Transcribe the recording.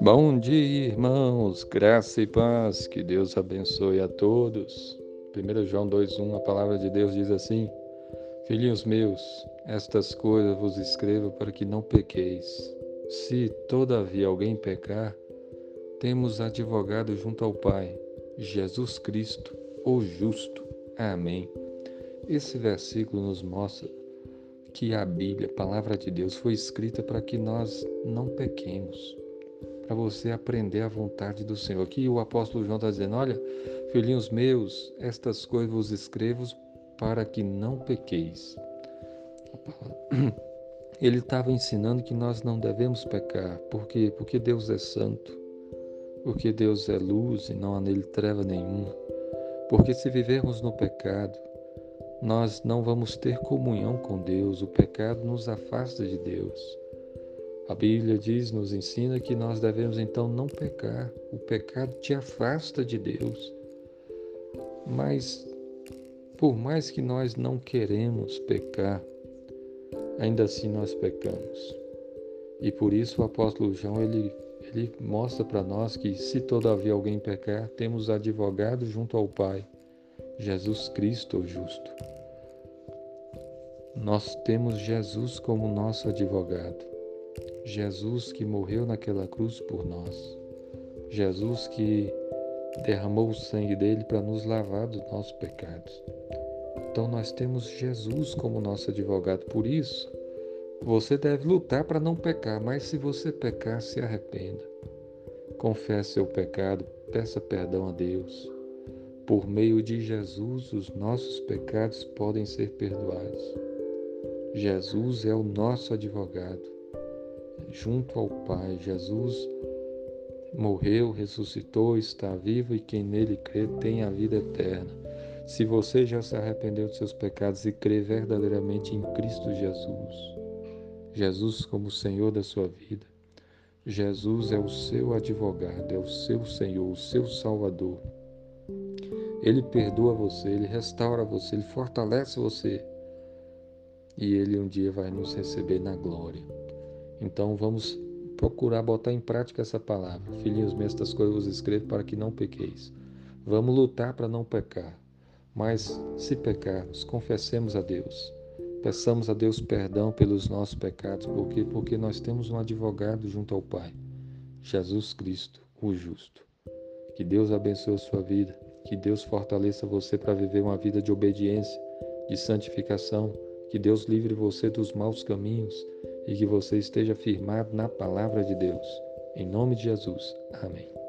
Bom dia, irmãos, graça e paz, que Deus abençoe a todos. 1 João 2,1, a palavra de Deus diz assim: Filhinhos meus, estas coisas vos escrevo para que não pequeis. Se, todavia, alguém pecar, temos advogado junto ao Pai, Jesus Cristo, o justo. Amém. Esse versículo nos mostra que a Bíblia, a palavra de Deus, foi escrita para que nós não pequemos para você aprender a vontade do Senhor. Aqui o apóstolo João está dizendo: Olha, filhinhos meus, estas coisas vos escrevo para que não pequeis. Ele estava ensinando que nós não devemos pecar, porque porque Deus é santo, porque Deus é luz e não há nele treva nenhuma. Porque se vivermos no pecado, nós não vamos ter comunhão com Deus, o pecado nos afasta de Deus. A Bíblia diz, nos ensina que nós devemos então não pecar. O pecado te afasta de Deus. Mas por mais que nós não queremos pecar, ainda assim nós pecamos. E por isso o apóstolo João ele, ele mostra para nós que se todavia alguém pecar, temos advogado junto ao Pai, Jesus Cristo o justo. Nós temos Jesus como nosso advogado. Jesus que morreu naquela cruz por nós. Jesus que derramou o sangue dele para nos lavar dos nossos pecados. Então nós temos Jesus como nosso advogado. Por isso, você deve lutar para não pecar, mas se você pecar, se arrependa. Confesse seu pecado, peça perdão a Deus. Por meio de Jesus, os nossos pecados podem ser perdoados. Jesus é o nosso advogado junto ao Pai. Jesus morreu, ressuscitou, está vivo e quem nele crê tem a vida eterna. Se você já se arrependeu dos seus pecados e crê verdadeiramente em Cristo Jesus, Jesus como Senhor da sua vida, Jesus é o seu advogado, é o seu Senhor, o seu Salvador. Ele perdoa você, ele restaura você, ele fortalece você. E ele um dia vai nos receber na glória. Então vamos procurar botar em prática essa palavra. Filhinhos meus, estas coisas vos escrevo para que não pequeis. Vamos lutar para não pecar. Mas se pecarmos, confessemos a Deus. Peçamos a Deus perdão pelos nossos pecados, porque porque nós temos um advogado junto ao Pai, Jesus Cristo, o justo. Que Deus abençoe a sua vida, que Deus fortaleça você para viver uma vida de obediência, de santificação, que Deus livre você dos maus caminhos e que você esteja firmado na palavra de Deus. Em nome de Jesus. Amém.